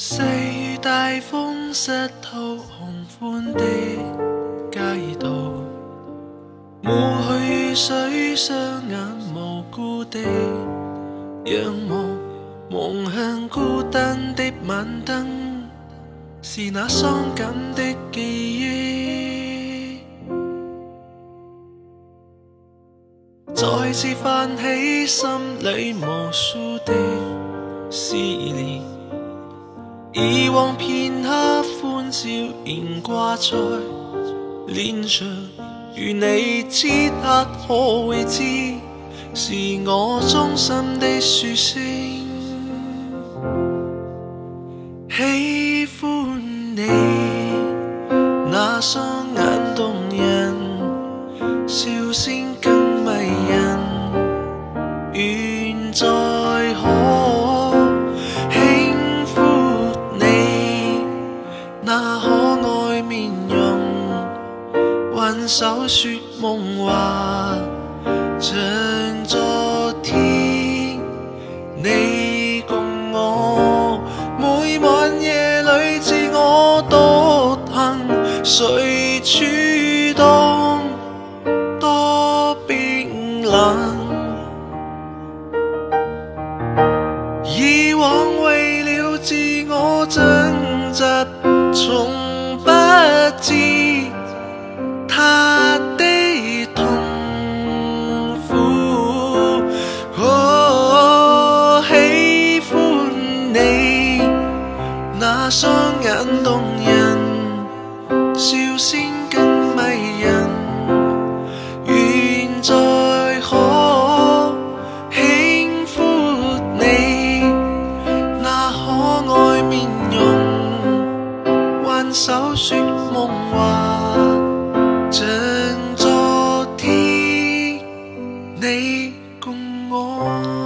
石头红欢的街道，抹去水，双眼无辜地仰望，望向孤单的晚灯，是那伤感的记忆，再次泛起心里无数的思念。以往片刻欢笑仍挂在脸上，如你此刻可会知，是我衷心的说声喜欢你，那双眼动人，笑声可爱面容，挽手说梦话，像昨天你共我每晚夜里自我独行，谁处当多冰冷。以往为了自我挣扎，从不知他的痛苦。我喜欢你那双眼动人，笑声更手说梦话像昨天你共我。